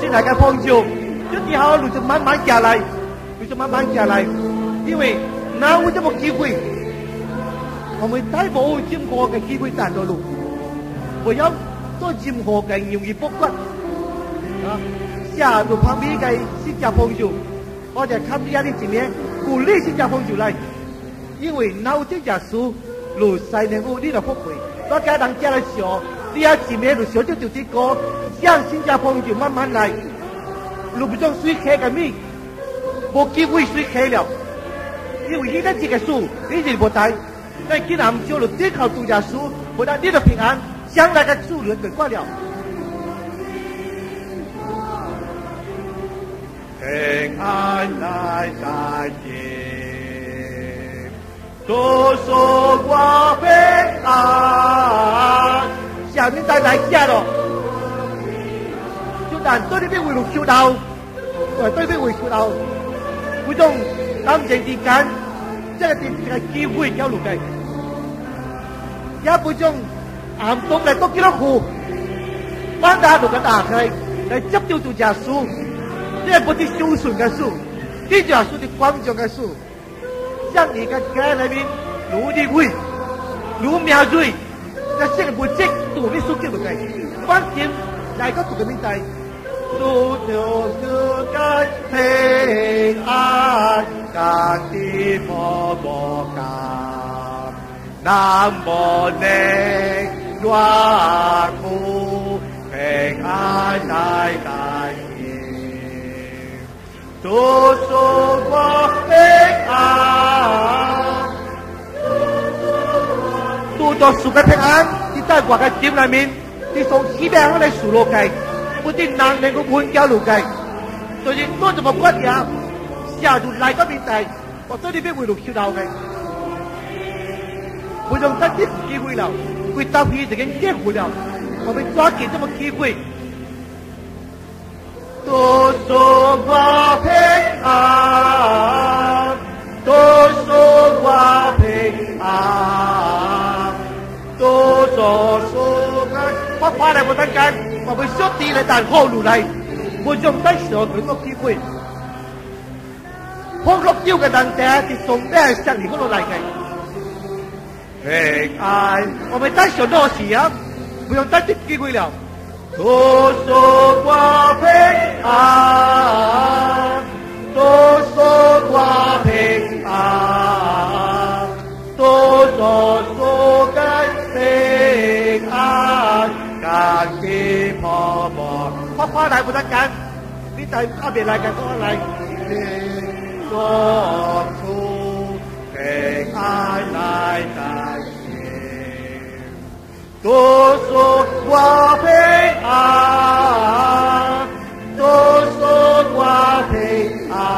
进来个帮助，就以后路就慢慢下来，路就慢慢下来，因为哪有这么机会，我们太冇任何的机会站到路，唯有做任何嘅容易不骨啊，下路旁边嘅新加帮助，我哋看呢一啲前面鼓励新加帮助嚟，因为脑这耶稣路晒能够你的福慧，我家人家的时候。你要前面路小就就这个，让新加坡就慢慢来，路不中水开个咪，无机会水开了，因为你的这个树，你是不带，但既然就路这靠度假树，不但你的平安，将来个树人给挂了。平安来大地，多说我平安。chúng ta đã cha rồi. Chúng đàn, tôi đi biết quỳ lục siêu đầu rồi tôi biết quỳ siêu đầu cuối cùng tâm trạng gì cả chắc là tìm cái kia vui kéo lục này. Giá cuối chung ám tốt này tốt kia nó khù bán ra được cái đà này để chấp tiêu tụ giả su thế là bố tí siêu sùn cái su tí giả su thì quăng cho cái su chắc thì cái cái này bị lũ đi vui. Lũ mèo rui Nascere bucek tu ni suke bukai. Pankin dai ka tu ke mintai. Tu teo su kai te an ka ti mo bo ka. Nam bo ne doa mu peng an dai kai. Tu su bo peng 都做树嘅平安，啲在我嘅店里面，啲从西边我哋树路计，嗰啲能能够换交路计，所以多怎么骨呀？下住嚟个面地，我对呢边会路跳到嘅，会用得啲机会了，会搭配这个机会了，我们抓紧这么机会。多说话平安，多说话平安。 怕来无当间，我们小弟来等后路来，我将再想几个机会。红绿灯的人车是从哪向你嗰度来嘅？哎，哎，我们再想多时啊，不用再这机会了。多说光飞啊，多。Ni Pa Pa Pháp Đại Bồ Tát Cảnh Vĩ Tây Pháp Biệt Lại Cảnh Pháp Hoa Lại Thiên Đô Thu Ai Lại Đại Đô Sô Hoa A Đô Sô Hoa A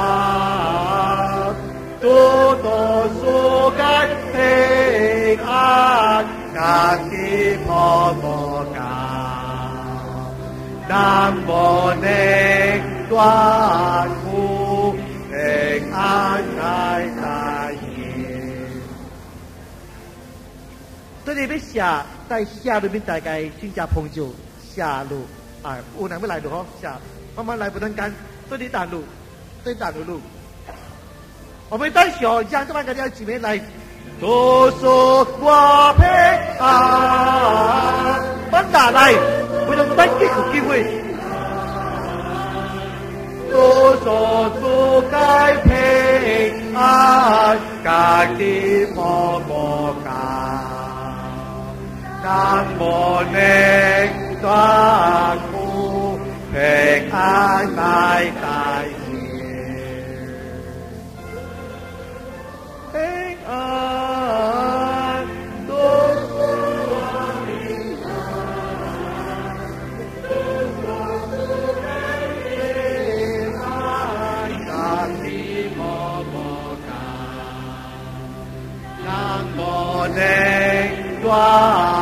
Đô Đô Sô Cách A Cả Khi Phó Phó Cả 南无内断苦平安来大业。这里边下在下里面大概新加坡就下路啊，我哪没来的哦，下慢慢来不能干，这里大路，这里大路路。我们在小江这边个要几面来，多说话机有机会。多说出该平安，感激婆婆感，南无内断苦平安来大 Amen. Gloire.